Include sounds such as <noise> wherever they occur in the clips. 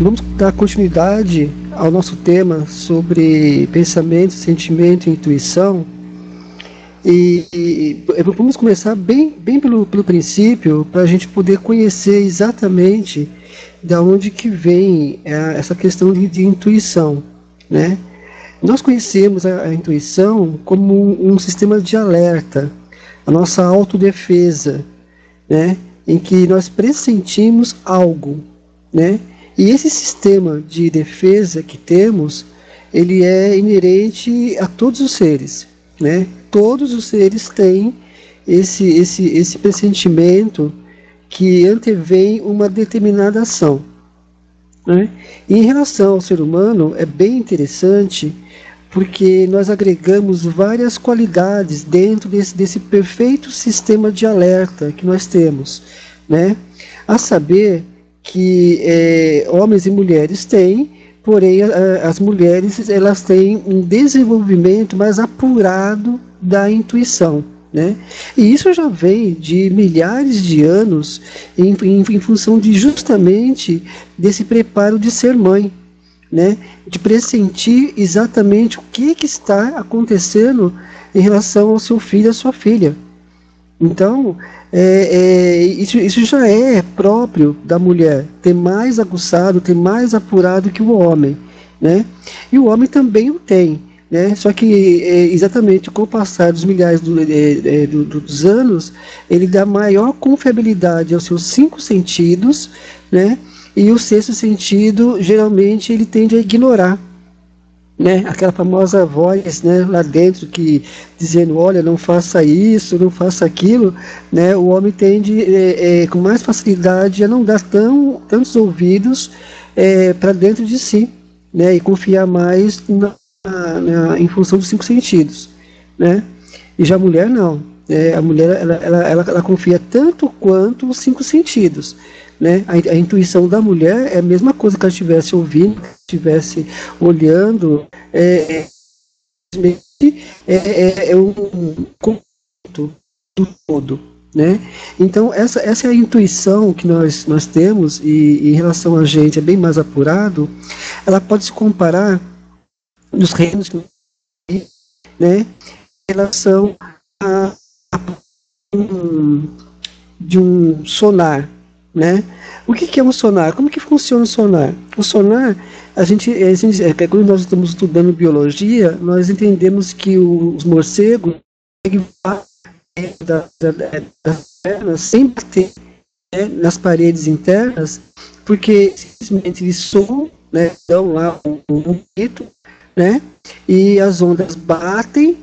Vamos dar continuidade ao nosso tema sobre pensamento, sentimento e intuição. E, e vamos começar bem, bem pelo, pelo princípio, para a gente poder conhecer exatamente da onde que vem é, essa questão de, de, intuição, né? Nós conhecemos a, a intuição como um, um, sistema de alerta, a nossa autodefesa, né? Em que nós pressentimos algo, né? E esse sistema de defesa que temos, ele é inerente a todos os seres, né? Todos os seres têm esse esse esse pressentimento que antevém uma determinada ação. Né? E em relação ao ser humano, é bem interessante porque nós agregamos várias qualidades dentro desse, desse perfeito sistema de alerta que nós temos. Né? A saber que é, homens e mulheres têm, porém a, as mulheres elas têm um desenvolvimento mais apurado da intuição. Né? E isso já vem de milhares de anos em, em, em, função de justamente desse preparo de ser mãe, né? de pressentir exatamente o que, que está acontecendo em relação ao seu filho e à sua filha. Então, é, é, isso, isso já é próprio da mulher, ter mais aguçado, ter mais apurado que o homem. Né? E o homem também o tem. Né? Só que é, exatamente com o passar dos milhares do, é, é, do, dos anos, ele dá maior confiabilidade aos seus cinco sentidos, né? E o sexto sentido geralmente ele tende a ignorar. Né? Aquela famosa voz né, lá dentro que dizendo, olha, não faça isso, não faça aquilo, né? o homem tende é, é, com mais facilidade a não dar tão, tantos ouvidos é, para dentro de si, né? e confiar mais na, na, em função dos cinco sentidos, né? E já a mulher não. É, a mulher ela, ela, ela, ela, confia tanto quanto os cinco sentidos. Né? A, a, intuição da mulher é a mesma coisa que ela estivesse ouvindo, estivesse olhando. É, é, é, é um conjunto do todo. Né? Então, essa, essa é a intuição que nós, nós temos, e em relação a gente é bem mais apurado, ela pode se comparar dos reinos né, em relação a, a um, de um sonar, né? O que, que, é um sonar? Como que funciona o sonar? O sonar, a gente, a gente é, quando nós estamos estudando biologia, nós entendemos que os morcegos da, da, das pernas sem bater né, nas paredes internas, porque simplesmente eles soam, né, dão lá um, um grito né? E as ondas batem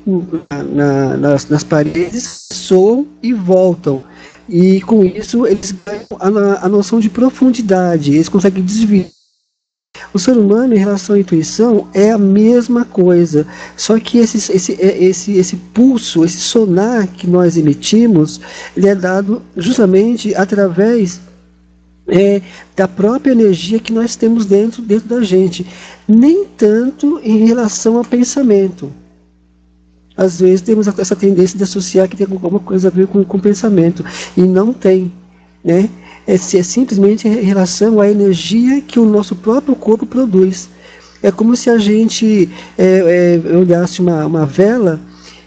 na, nas, nas paredes, soam e voltam. E com isso eles ganham a, a noção de profundidade, eles conseguem desviar. O ser humano, em relação à intuição, é a mesma coisa, só que esse, esse, é, esse, esse pulso, esse sonar que nós emitimos, ele é dado justamente através é, da própria energia que nós temos dentro, dentro da gente, nem tanto em relação ao pensamento. Às vezes temos essa tendência de associar que tem alguma coisa a ver com o pensamento, e não tem. Né? É, é simplesmente em relação à energia que o nosso próprio corpo produz. É como se a gente é, é, olhasse uma, uma vela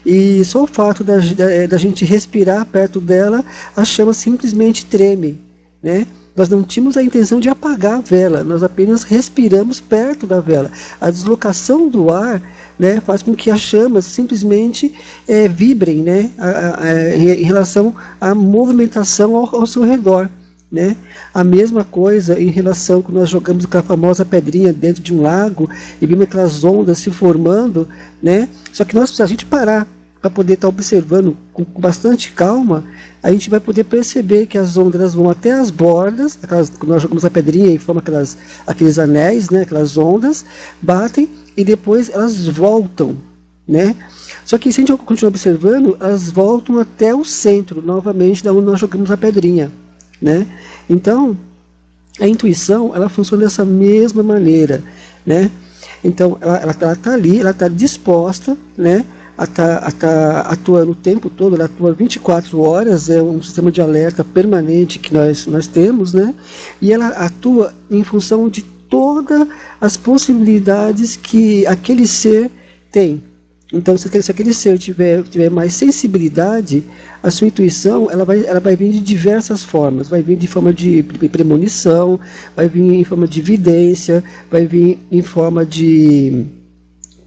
e só o fato da, da, da gente respirar perto dela, a chama simplesmente treme. Né? Nós não tínhamos a intenção de apagar a vela, nós apenas respiramos perto da vela. A deslocação do ar né, faz com que as chamas simplesmente é, vibrem né, a, a, em relação à movimentação ao, ao seu redor. Né? A mesma coisa em relação quando nós jogamos aquela famosa pedrinha dentro de um lago e vimos aquelas ondas se formando, né? Só que nós, se a gente parar para poder estar tá observando com, com, bastante calma, a gente vai poder perceber que as ondas vão até as bordas, aquelas, quando nós jogamos a pedrinha e forma aquelas, aqueles anéis, né, aquelas ondas, batem e depois elas voltam, né? Só que se a gente continuar observando, elas voltam até o centro, novamente, da onde nós jogamos a pedrinha, né? Então, a intuição, ela funciona dessa mesma maneira, né? Então, ela está ali, ela está disposta, né? está tá atuando o tempo todo, ela atua 24 horas, é um sistema de alerta permanente que nós, nós temos, né? E ela atua em função de todas as possibilidades que aquele ser tem. Então, se aquele, se aquele ser tiver, tiver mais sensibilidade, a sua intuição ela vai, ela vai vir de diversas formas. Vai vir de forma de premonição, vai vir em forma de evidência, vai vir em forma de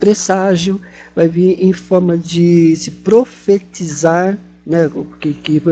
presságio, vai vir em forma de se profetizar, né, que, que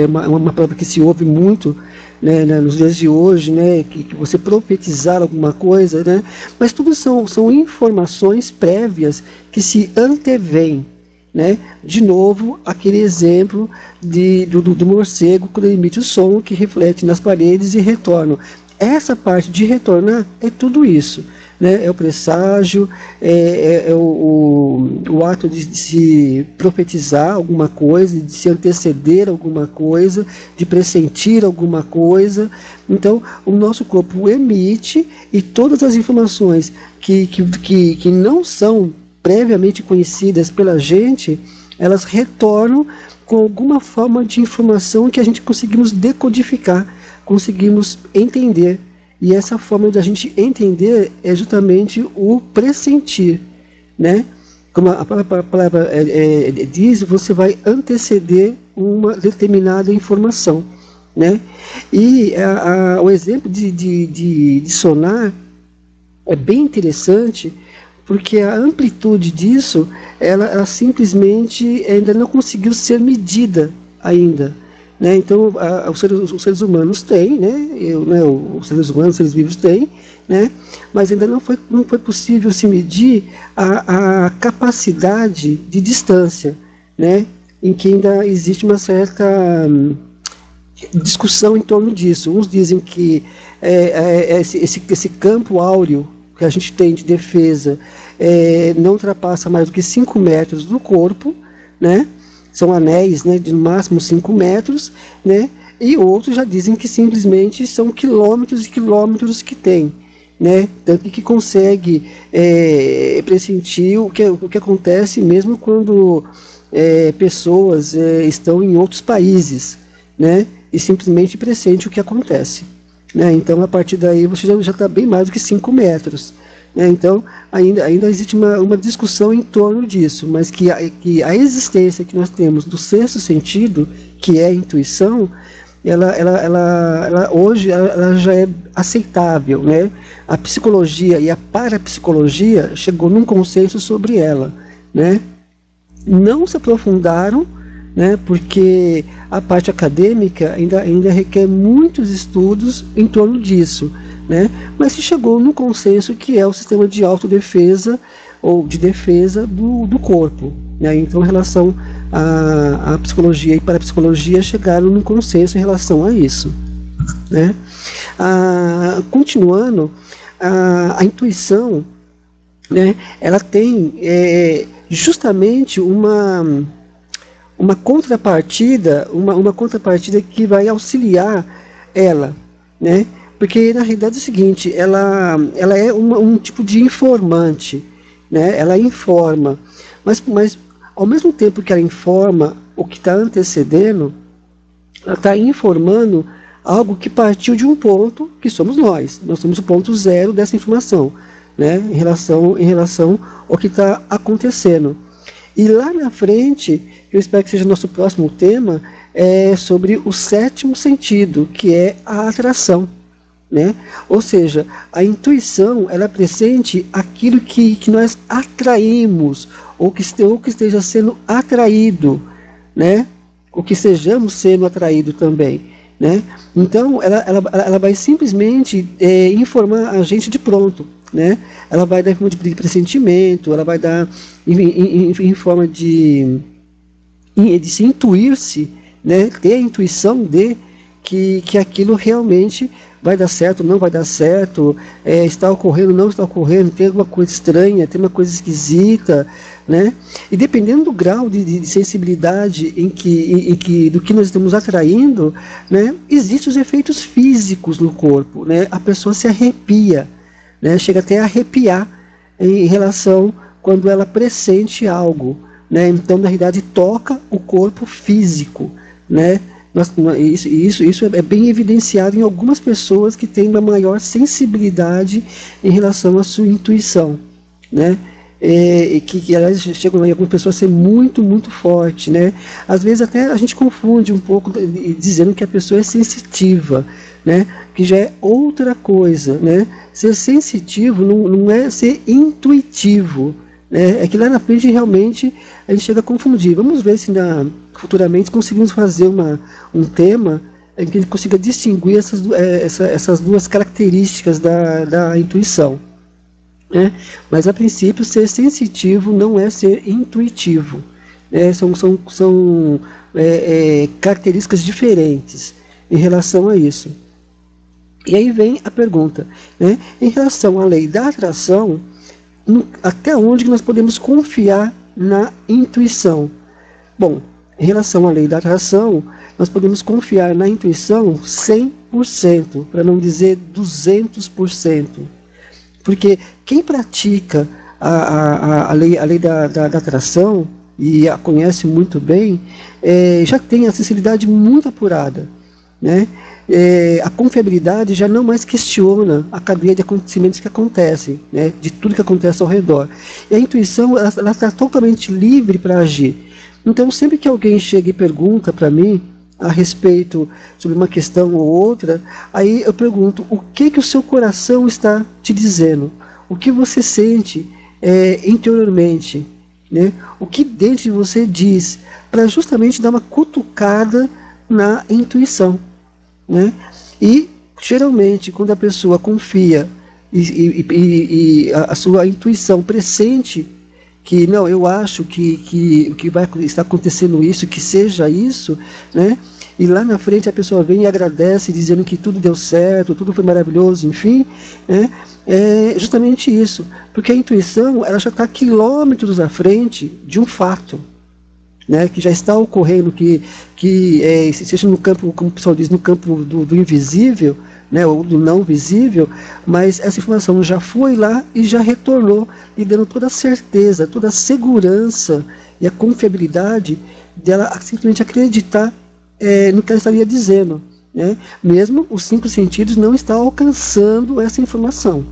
é uma, uma palavra que se ouve muito né, né, nos dias de hoje, né, que, que, você profetizar alguma coisa, né, mas tudo são, são informações prévias que se antevêm. Né? De novo, aquele exemplo de, do, do morcego quando ele emite o som que reflete nas paredes e retorna. Essa parte de retornar é tudo isso né? é o presságio, é, é, é o, o, ato de, de, se profetizar alguma coisa, de se anteceder alguma coisa, de pressentir alguma coisa. Então, o nosso corpo emite e todas as informações que, que, que, que não são previamente conhecidas pela gente, elas retornam com alguma forma de informação que a gente conseguimos decodificar, conseguimos entender. E essa forma de a gente entender é justamente o pressentir, né? Como a palavra é, é, diz, você vai anteceder uma determinada informação, né? E a, a, o exemplo de, de, de, de sonar é bem interessante, porque a amplitude disso, ela, ela simplesmente ainda não conseguiu ser medida ainda. Né? Então, a, os, seres, os, seres, humanos têm, né? Eu, né? os seres humanos, os seres vivos têm, né? mas ainda não foi, não foi possível se medir a, a capacidade de distância, né? em que ainda existe uma certa hum, discussão em torno disso. Uns dizem que é, é, é esse, esse, esse, campo áureo que a gente tem de defesa é, não ultrapassa mais do que 5 metros do corpo, né? São anéis né, de no máximo 5 metros, né, e outros já dizem que simplesmente são quilômetros e quilômetros que tem. Né, tanto que consegue é, pressentir o que, o que acontece mesmo quando é, pessoas é, estão em outros países, né, e simplesmente pressente o que acontece. Né, então, a partir daí, você já está bem mais do que 5 metros. Né? Então, ainda, ainda existe uma, uma discussão em torno disso, mas que a, que a existência que nós temos do sexto sentido, que é a intuição, ela, ela, ela, ela hoje ela, ela, já é aceitável. Né? A psicologia e a parapsicologia chegou num consenso sobre ela. Né? Não se aprofundaram, né, porque a parte acadêmica ainda, ainda requer muitos estudos em torno disso né? mas se chegou no consenso que é o sistema de autodefesa ou de defesa do, do corpo. Né? Então, em relação à, à psicologia e parapsicologia, chegaram num consenso em relação a isso. Né? Ah, continuando, a, a intuição né, ela tem é, justamente uma, uma contrapartida, uma, uma contrapartida que vai auxiliar ela, né? Porque na realidade é o seguinte, ela, ela é uma, um tipo de informante, né? ela informa, mas, mas ao mesmo tempo que ela informa o que está antecedendo, ela está informando algo que partiu de um ponto que somos nós. Nós somos o ponto zero dessa informação, né? em, relação, em relação ao que está acontecendo. E lá na frente, eu espero que seja nosso próximo tema, é sobre o sétimo sentido, que é a atração. Né? Ou seja, a intuição ela presente aquilo que, que nós atraímos, ou que, este, ou que esteja sendo atraído, né? ou que estejamos sendo atraído também. Né? Então, ela, ela, ela vai simplesmente é, informar a gente de pronto. Né? Ela vai dar em forma de pressentimento, ela vai dar em, em, em forma de, de se intuir-se, né? ter a intuição de que, que aquilo realmente vai dar certo, não vai dar certo, é, está ocorrendo, não está ocorrendo, tem alguma coisa estranha, tem uma coisa esquisita, né? E dependendo do grau de, de sensibilidade em que, em, em, que, do que nós estamos atraindo, né? Existem os efeitos físicos no corpo, né? A pessoa se arrepia, né? Chega até a arrepiar em relação quando ela pressente algo, né? Então, na realidade, toca o corpo físico, né? Isso, isso, isso é bem evidenciado em algumas pessoas que têm uma maior sensibilidade em relação à sua intuição, né? É, que, que aliás chegam em algumas pessoas a ser muito, muito forte, né? Às vezes até a gente confunde um pouco dizendo que a pessoa é sensitiva, né? Que já é outra coisa, né? Ser sensitivo não, não é ser intuitivo, né? É que lá na frente realmente a gente chega a confundir. Vamos ver se na, futuramente conseguimos fazer uma, um tema em que a gente consiga distinguir essas, é, essa, essas duas características da, da intuição. Né? Mas a princípio, ser sensitivo não é ser intuitivo. Né? São, são, são é, é, características diferentes em relação a isso. E aí vem a pergunta, né? em relação à lei da atração, no, até onde nós podemos confiar na intuição? Bom, em relação à lei da atração, nós podemos confiar na intuição 100%, para não dizer 200%. Porque quem pratica a, a, a lei, a lei da, da, da atração e a conhece muito bem, é, já tem a sensibilidade muito apurada. Né? É, a confiabilidade já não mais questiona a cadeia de acontecimentos que acontecem, né? de tudo que acontece ao redor. E a intuição ela está totalmente livre para agir. Então, sempre que alguém chega e pergunta para mim a respeito sobre uma questão ou outra, aí eu pergunto: o que que o seu coração está te dizendo? O que você sente é, interiormente? Né? O que dentro de você diz? Para justamente dar uma cutucada na intuição. Né? E geralmente, quando a pessoa confia e, e, e, e a, sua intuição pressente que não, eu acho que, que, que vai estar acontecendo isso, que seja isso, né? E lá na frente a pessoa vem e agradece, dizendo que tudo deu certo, tudo foi maravilhoso, enfim, né? É justamente isso, porque a intuição ela já está quilômetros à frente de um fato, né, que já está ocorrendo, que, que é, seja no campo, como o pessoal diz, no campo do, do invisível, né, ou do não visível, mas essa informação já foi lá e já retornou, e dando toda a certeza, toda a segurança e a confiabilidade dela simplesmente acreditar é, no que ela estaria dizendo. Né? Mesmo os cinco sentidos não estão alcançando essa informação.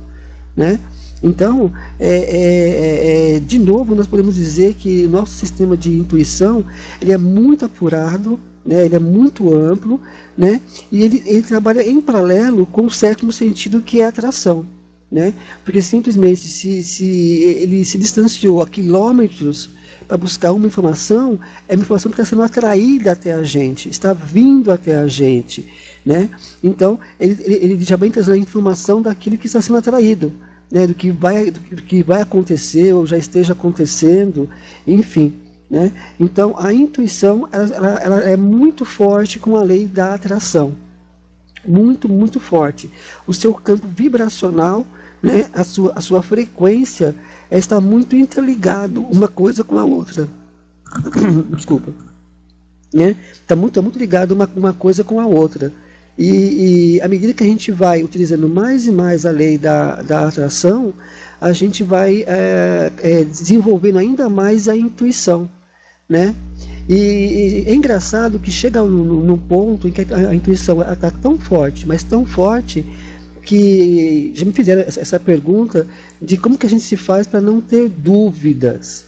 Né? Então, é, é, é, é, de novo, nós podemos dizer que nosso sistema de intuição ele é muito apurado, né, ele é muito amplo, né, e ele, ele trabalha em paralelo com o sétimo sentido, que é a atração. Né, porque simplesmente se, se ele se distanciou a quilômetros para buscar uma informação, é uma informação que está sendo atraída até a gente, está vindo até a gente. Né? Então, ele, ele, ele já vem trazendo a informação daquilo que está sendo atraído. Né, do, que vai, do que vai acontecer ou já esteja acontecendo, enfim. Né? Então, a intuição ela, ela, ela, é muito forte com a lei da atração. Muito, muito forte. O seu campo vibracional, né, a, sua, a sua frequência, está muito interligado uma coisa com a outra. <coughs> Desculpa. Né? Está muito, tá muito ligado uma, uma coisa com a outra. E, e à medida que a gente vai utilizando mais e mais a lei da, da atração, a gente vai é, é, desenvolvendo ainda mais a intuição né? E, é engraçado que chega num, ponto em que a, a intuição está tão forte, mas tão forte que já me fizeram essa, essa pergunta de como que a gente se faz para não ter dúvidas,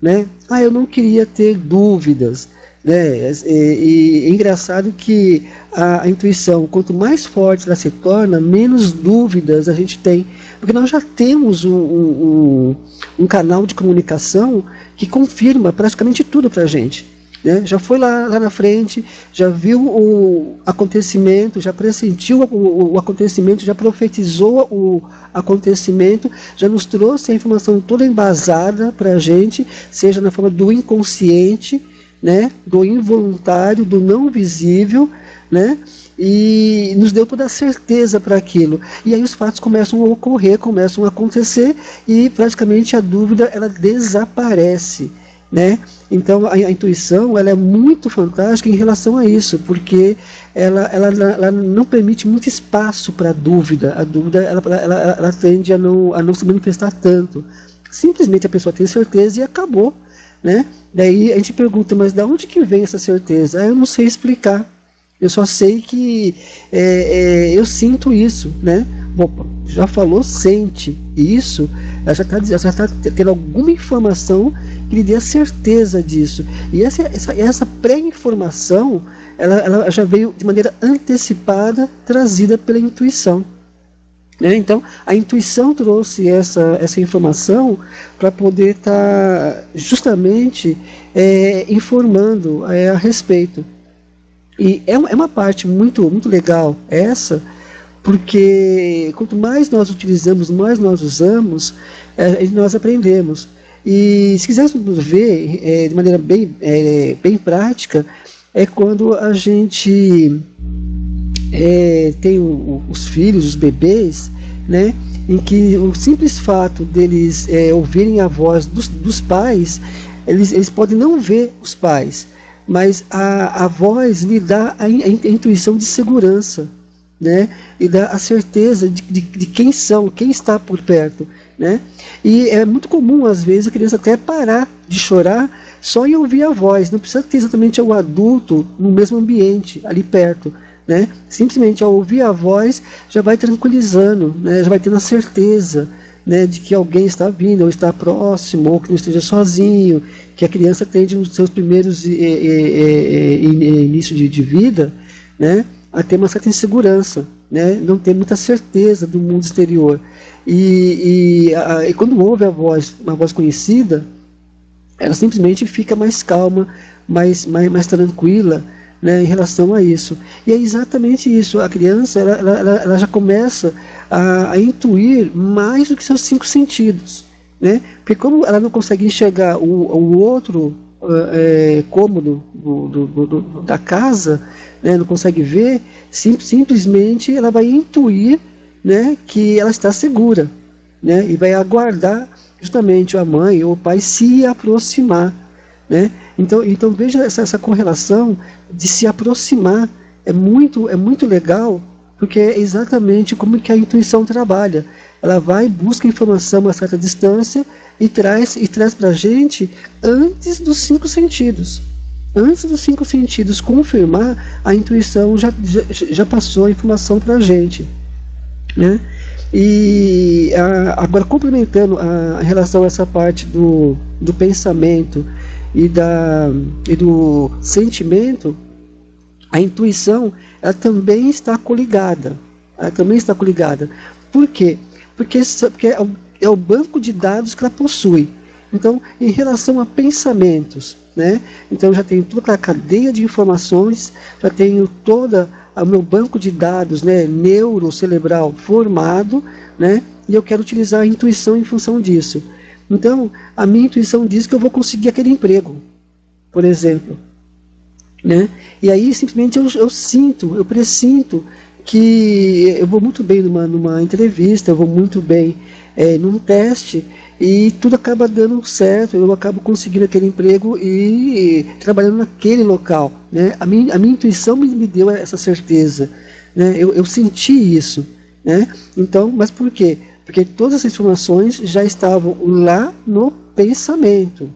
né? Ah, eu não queria ter dúvidas, né? E, e é engraçado que a, a, intuição, quanto mais forte ela se torna, menos dúvidas a gente tem, porque nós já temos um, um, um canal de comunicação que confirma praticamente tudo para a gente. Né? Já foi lá, lá na frente, já viu o acontecimento, já pressentiu o, o, acontecimento, já profetizou o acontecimento, já nos trouxe a informação toda embasada para a gente, seja na forma do inconsciente, né? do involuntário, do não visível, né? e nos deu toda a certeza para aquilo. E aí os fatos começam a ocorrer, começam a acontecer e praticamente a dúvida ela desaparece, né? Então a, a intuição ela é muito fantástica em relação a isso, porque ela, ela, ela não permite muito espaço para dúvida. A dúvida ela, ela, ela, tende a não, a não se manifestar tanto. Simplesmente a pessoa tem certeza e acabou. Né? Daí a gente pergunta, mas de onde que vem essa certeza? Ah, eu não sei explicar. Eu só sei que é, é, eu sinto isso, né? Já falou, sente isso, ela já está tá tendo alguma informação que lhe dê a certeza disso. E essa, essa, essa pré-informação, ela, ela já veio de maneira antecipada, trazida pela intuição. Né? Então, a intuição trouxe essa, essa informação para poder estar tá justamente é, informando é, a respeito. E é, é uma parte muito, muito legal essa, porque quanto mais nós utilizamos, mais nós usamos, é, nós aprendemos. E se quiséssemos ver é, de maneira bem, é, bem prática, é quando a gente é, tem o, os filhos, os bebês, né, em que o simples fato deles é, ouvirem a voz dos, dos pais, eles, eles podem não ver os pais, mas a, a voz lhe dá a, a, intuição de segurança, né? E dá a certeza de, de, de, quem são, quem está por perto, né? E é muito comum, às vezes, a criança até parar de chorar só em ouvir a voz, não precisa ter exatamente o adulto no mesmo ambiente, ali perto, né? Simplesmente ao ouvir a voz já vai tranquilizando, né? Já vai tendo a certeza, né, de que alguém está vindo, ou está próximo, ou que não esteja sozinho, que a criança tende nos seus primeiros e, e, e, início de, de, vida, né, a ter uma certa insegurança, né, não ter muita certeza do mundo exterior. E, a, e quando ouve a voz, uma voz conhecida, ela simplesmente fica mais calma, mais, mais, mais tranquila, né, em relação a isso. E é exatamente isso. A criança ela, ela, ela já começa a, a, intuir mais do que seus cinco sentidos. Né? Porque como ela não consegue enxergar o, o outro é, cômodo do, do, do, da casa, né, não consegue ver, sim, simplesmente ela vai intuir né, que ela está segura. Né, e vai aguardar justamente a mãe ou o pai se aproximar. Né? Então, então veja essa, essa correlação de se aproximar. É muito, é muito legal, porque é exatamente como que a intuição trabalha. Ela vai, busca informação a certa distância e traz, e traz para a gente antes dos cinco sentidos. Antes dos cinco sentidos confirmar, a intuição já, já, já passou a informação para a gente. Né? E a, agora, complementando a, a relação a essa parte do, do pensamento e, da, e do sentimento, a intuição ela também está coligada. Ela também está coligada. Por quê? Porque, porque é, o, é o banco de dados que ela possui. Então, em relação a pensamentos, né? Então já tenho toda a cadeia de informações, já tenho toda o meu banco de dados, né, neurocerebral formado, né? E eu quero utilizar a intuição em função disso. Então, a minha intuição diz que eu vou conseguir aquele emprego, por exemplo. Né? E aí, simplesmente, eu, eu sinto, eu presinto que eu vou muito bem numa, numa entrevista, eu vou muito bem é, num teste, e tudo acaba dando certo, eu acabo conseguindo aquele emprego e, e trabalhando naquele local. Né? A, minha, a minha intuição me, me deu essa certeza, né? eu, eu senti isso. Né? Então, mas por quê? Porque todas as informações já estavam lá no pensamento,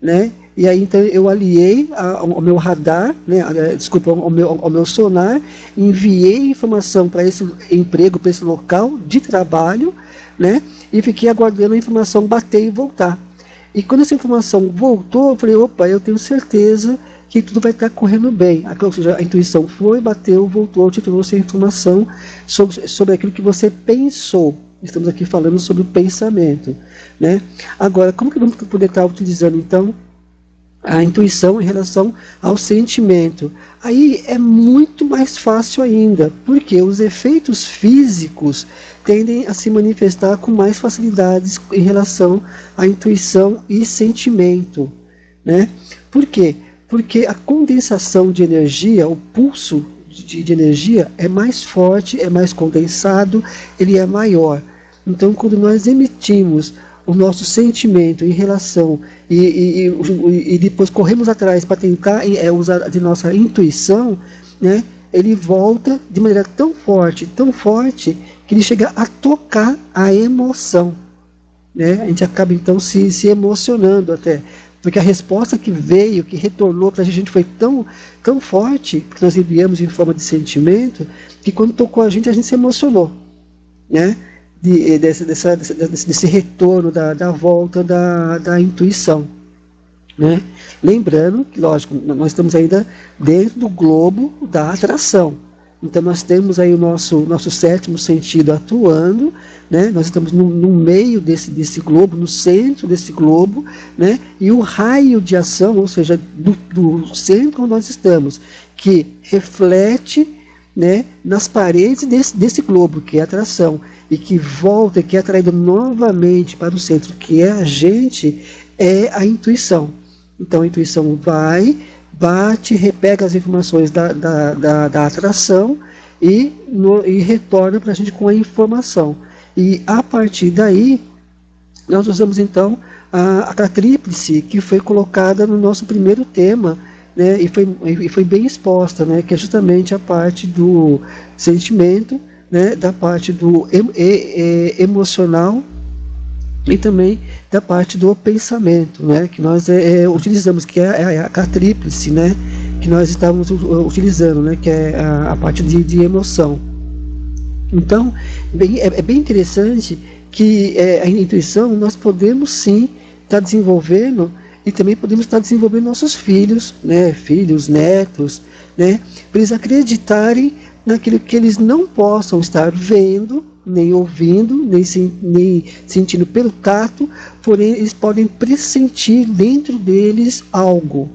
né? E aí então eu aliei ao meu radar, né? Desculpa, ao meu, ao meu sonar, enviei informação para esse emprego, para esse local de trabalho, né? E fiquei aguardando a informação bater e voltar. E quando essa informação voltou, eu falei, opa, eu tenho certeza que tudo vai estar correndo bem. Ou seja, a intuição foi, bateu, voltou, te trouxe a informação sobre, sobre aquilo que você pensou. Estamos aqui falando sobre o pensamento, né? Agora, como que vamos poder estar utilizando então a intuição em relação ao sentimento? Aí é muito mais fácil ainda, porque os efeitos físicos tendem a se manifestar com mais facilidades em relação à intuição e sentimento, né? Por quê? Porque a condensação de energia, o pulso de, de, energia é mais forte, é mais condensado, ele é maior. Então, quando nós emitimos o nosso sentimento em relação e, e, e, e depois corremos atrás para tentar é, usar de nossa intuição, né, ele volta de maneira tão forte, tão forte, que ele chega a tocar a emoção. Né? A gente acaba então se, se emocionando até. Porque a resposta que veio, que retornou para a gente foi tão, tão forte, que nós enviamos em forma de sentimento, que quando tocou a gente, a gente se emocionou. Né? De, desse, dessa, desse, desse retorno da, da volta da, da intuição. Né? Lembrando que, lógico, nós estamos ainda dentro do globo da atração. Então nós temos aí o nosso, nosso sétimo sentido atuando, né? nós estamos no, no, meio desse, desse globo, no centro desse globo, né? e o raio de ação, ou seja, do, do centro onde nós estamos, que reflete né, nas paredes desse, desse globo, que é atração, e que volta, que é atraído novamente para o centro, que é a gente, é a intuição. Então a intuição vai, bate, repega as informações da, da, da, da atração e, no, e retorna para a gente com a informação. E a partir daí, nós usamos então a, a tríplice que foi colocada no nosso primeiro tema, né, e, foi, e foi bem exposta, né, que é justamente a parte do sentimento, né, da parte do em, emocional e também da parte do pensamento, né, que nós é, é utilizamos, que é a, é a, tríplice, né, que nós estávamos utilizando, né, que é a, a parte de, de, emoção. Então, bem, é, é, bem interessante que é, a intuição nós podemos sim estar tá desenvolvendo e também podemos estar desenvolvendo nossos filhos, né, filhos, netos, né, para eles acreditarem naquilo que eles não possam estar vendo, nem ouvindo, nem, nem sentindo pelo tato, porém eles podem pressentir dentro deles algo.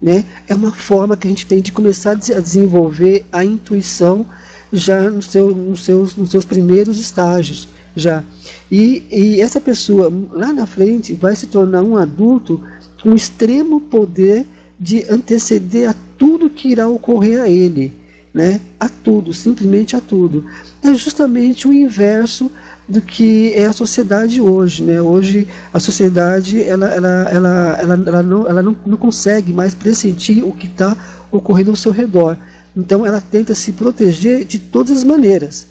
Né? É uma forma que a gente tem de começar a desenvolver a intuição já no seu, nos, seus, nos seus primeiros estágios. já e, e essa pessoa lá na frente vai se tornar um adulto com extremo poder de anteceder a tudo que irá ocorrer a ele né, a tudo, simplesmente a tudo. É justamente o inverso do que é a sociedade hoje. Né? Hoje a sociedade ela, ela, ela, ela, ela, não, ela não, não consegue mais pressentir o que está ocorrendo ao seu redor. Então ela tenta se proteger de todas as maneiras.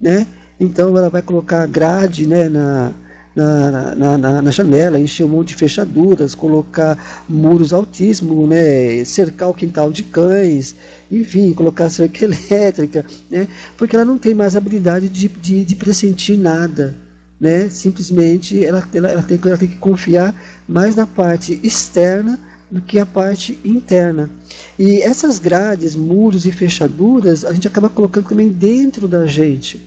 Né? Então ela vai colocar grade né, na, na, na, na, na, janela, encher um monte de fechaduras, colocar muros altíssimos, né, cercar o quintal de cães, enfim, colocar cerca <laughs> elétrica, né, porque ela não tem mais habilidade de, de, de pressentir nada. Né, simplesmente ela, ela, ela, tem, ela tem que confiar mais na parte externa do que a parte interna. E essas grades, muros e fechaduras, a gente acaba colocando também dentro da gente.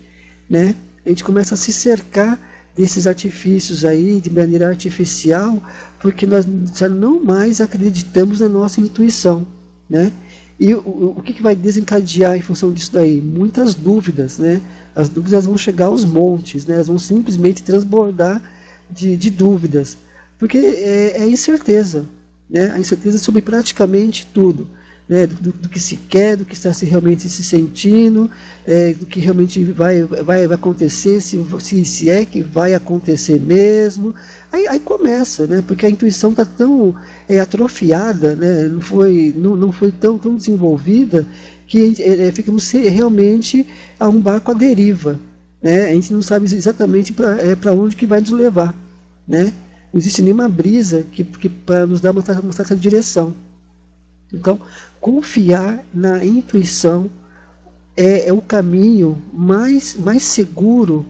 Né? A gente começa a se cercar desses artifícios aí de maneira artificial, porque nós já não mais acreditamos na nossa intuição, né? E o, o que, que vai desencadear em função disso daí? Muitas dúvidas, né? As dúvidas vão chegar aos montes, né? Elas vão simplesmente transbordar de, de dúvidas, porque é, é incerteza, né? A incerteza sobre praticamente tudo né, do, do, que se quer, do que está se realmente se sentindo, é, do que realmente vai, vai, vai acontecer, se, se, se é que vai acontecer mesmo. Aí, aí começa, né, porque a intuição está tão é, atrofiada, né, não, foi, não, não foi tão, tão desenvolvida, que é, é ficamos realmente a um barco à deriva. Né, a gente não sabe exatamente para é, onde que vai nos levar. Né? Não existe nenhuma brisa que, que para nos dar uma, uma certa direção. Então, confiar na intuição é, é o caminho mais, mais seguro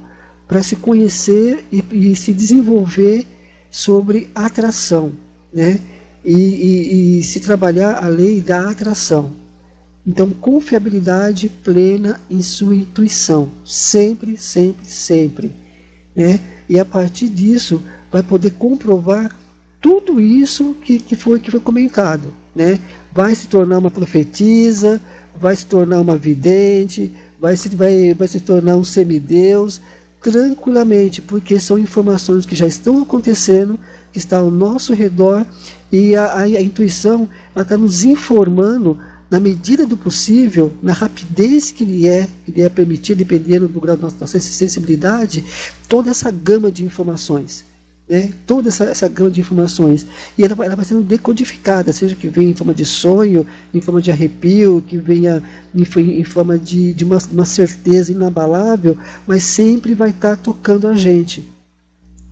para se conhecer e, e, se desenvolver sobre atração, né? E, e, e, se trabalhar a lei da atração. Então, confiabilidade plena em sua intuição, sempre, sempre, sempre, né? E a partir disso, vai poder comprovar tudo isso que, que, foi, que foi comentado, né? Vai se tornar uma profetisa, vai se tornar uma vidente, vai se, vai, vai se tornar um semideus, tranquilamente, porque são informações que já estão acontecendo, que estão ao nosso redor, e a, a, a intuição está nos informando, na medida do possível, na rapidez que lhe é, que lhe é permitido, dependendo do grau da nossa sensibilidade, toda essa gama de informações né, toda essa, essa gama de informações. E ela, ela vai sendo decodificada, seja que venha em forma de sonho, em forma de arrepio, que venha em, em forma de, de uma, uma, certeza inabalável, mas sempre vai estar tocando a gente.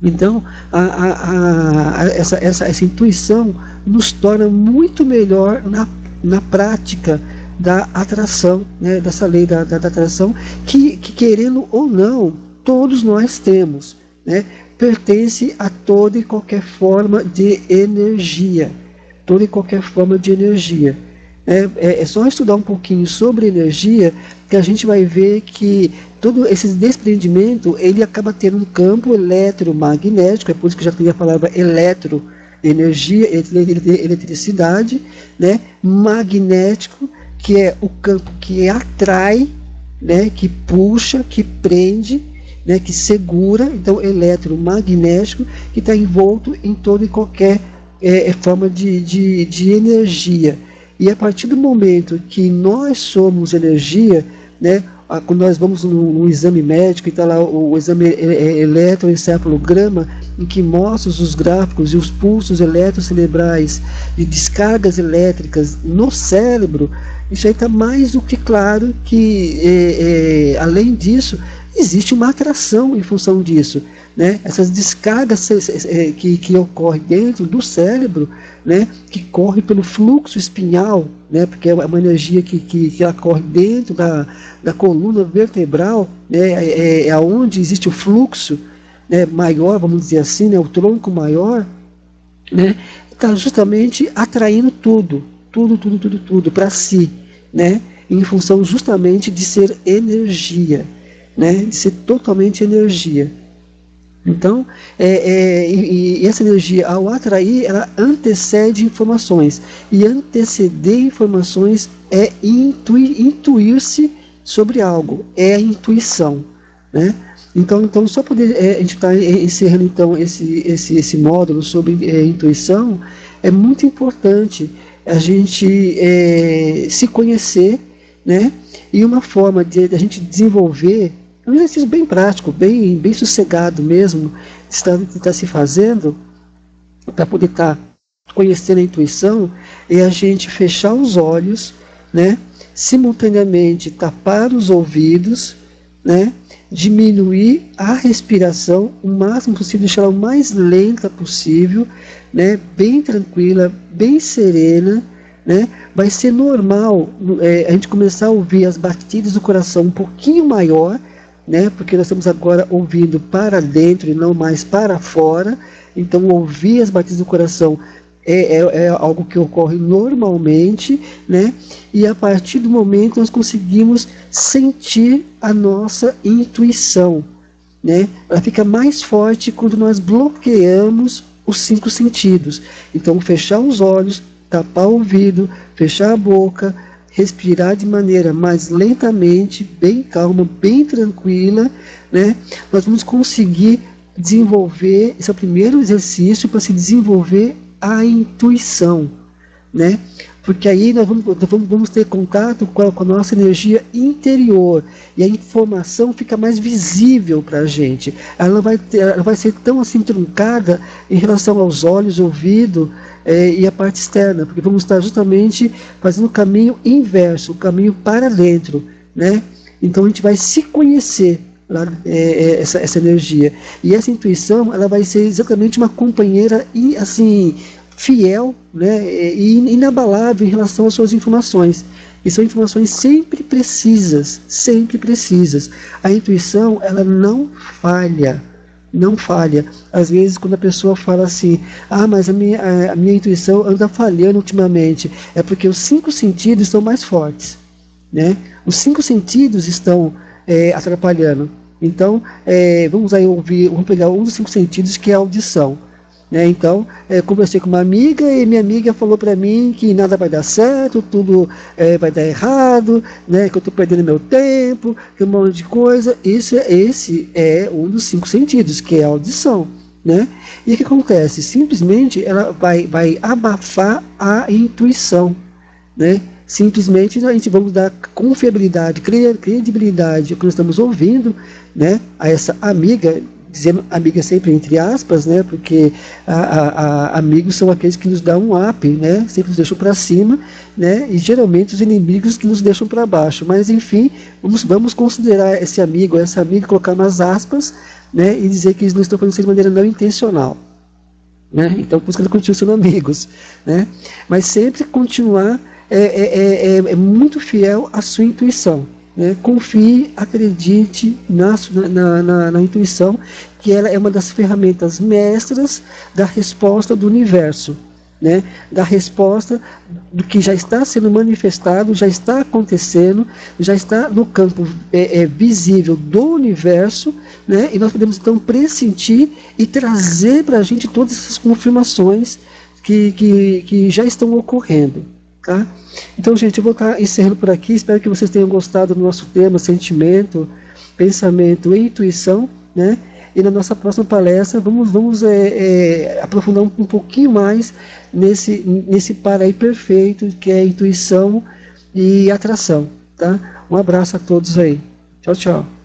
Então, a, a, a, essa, essa, essa intuição nos torna muito melhor na, na prática da atração, né, dessa lei da, da, da atração, que, que, querendo ou não, todos nós temos. Né, pertence a toda e qualquer forma de energia. Toda e qualquer forma de energia. É, é, é, só estudar um pouquinho sobre energia que a gente vai ver que todo esse desprendimento ele acaba tendo um campo eletromagnético, é por isso que já tem a palavra eletro, energia, eletricidade, né, magnético, que é o campo que atrai, né, que puxa, que prende, né, que segura, então eletromagnético, que está envolto em toda e qualquer é, forma de, de, de energia. E a partir do momento que nós somos energia, né, quando nós vamos num, exame médico e está lá o, o exame eletroencefalograma, em que mostra os gráficos e os pulsos eletrocerebrais de descargas elétricas no cérebro, isso aí está mais do que claro que, é, é, além disso, existe uma atração em função disso. Né? Essas descargas é, que, que ocorrem dentro do cérebro, né? que corre pelo fluxo espinhal, né? porque é uma energia que, que, que ela corre dentro da, da coluna vertebral, né? é, é, é onde existe o fluxo né? maior, vamos dizer assim, né? o tronco maior, né? está justamente atraindo tudo, tudo, tudo, tudo, tudo para si, né? em função justamente de ser energia né, de ser totalmente energia. Então, é, é, e, e, essa energia, ao atrair, ela antecede informações. E anteceder informações é intuir-se sobre algo, é a intuição. Né? Então, então só poder é, a gente está encerrando então esse, esse, esse módulo sobre é, intuição, é muito importante a gente é, se conhecer, né? E uma forma de, de a gente desenvolver um exercício bem prático, bem, bem sossegado mesmo, está, está se fazendo para poder estar tá conhecendo a intuição, é a gente fechar os olhos, né? simultaneamente tapar os ouvidos, né? diminuir a respiração o máximo possível, deixar ela o mais lenta possível, né? bem tranquila, bem serena, né? vai ser normal é, a gente começar a ouvir as batidas do coração um pouquinho maior, né? Porque nós estamos agora ouvindo para dentro e não mais para fora. Então, ouvir as batidas do coração é, é, é, algo que ocorre normalmente, né? E a partir do momento nós conseguimos sentir a nossa intuição, né? Ela fica mais forte quando nós bloqueamos os cinco sentidos. Então, fechar os olhos, tapar o ouvido, fechar a boca, respirar de maneira mais lentamente, bem calma, bem tranquila, né? Nós vamos conseguir desenvolver, esse é o primeiro exercício para se desenvolver a intuição, né? Porque aí nós vamos, vamos, ter contato com a, com a, nossa energia interior e a informação fica mais visível para a gente. Ela vai, ter, ela vai ser tão assim truncada em relação aos olhos, ouvido, é, e a parte externa, porque vamos estar justamente fazendo o caminho inverso, o caminho para dentro, né? Então a gente vai se conhecer lá, é, é, essa, essa energia e essa intuição, ela vai ser exatamente uma companheira e assim fiel, né? E inabalável em relação às suas informações. E são informações sempre precisas, sempre precisas. A intuição, ela não falha não falha. Às vezes, quando a pessoa fala assim, ah, mas a minha, a, minha intuição anda falhando ultimamente, é porque os cinco sentidos estão mais fortes. Né? Os cinco sentidos estão é, atrapalhando. Então, é, vamos aí ouvir, vamos pegar um dos cinco sentidos que é a audição. Né? Então, é, conversei com uma amiga e minha amiga falou para mim que nada vai dar certo, tudo é, vai dar errado, né? que eu estou perdendo meu tempo, que um monte de coisa. Isso, esse é um dos cinco sentidos, que é a audição. Né? E o que acontece? Simplesmente ela vai, vai abafar a intuição. Né? Simplesmente a gente vamos dar confiabilidade, credibilidade ao que nós estamos ouvindo né? a essa amiga dizendo amiga sempre entre aspas, né? Porque a, a, a, amigos são aqueles que nos dão um up, né? Sempre nos deixam para cima, né? E geralmente os inimigos que nos deixam para baixo. Mas enfim, vamos, vamos considerar esse amigo, essa amiga, colocar nas aspas, né? E dizer que eles não estão fazendo isso de maneira não intencional. Né? Então, por isso que continuam sendo amigos. Né? Mas sempre continuar é, é, é, é muito fiel à sua intuição. Né? Confie, acredite na, na, na, na, intuição, que ela é uma das ferramentas mestras da resposta do universo. Né, da resposta do que já está sendo manifestado, já está acontecendo, já está no campo é, é, visível do universo, né, e nós podemos então pressentir e trazer para a gente todas essas confirmações que, que, que já estão ocorrendo. Tá? Então, gente, eu vou estar encerrando por aqui. Espero que vocês tenham gostado do nosso tema sentimento, pensamento e intuição. Né? E na nossa próxima palestra vamos, vamos é, é, aprofundar um, pouquinho mais nesse, nesse par aí perfeito que é intuição e atração. Tá? Um abraço a todos aí. Tchau, tchau.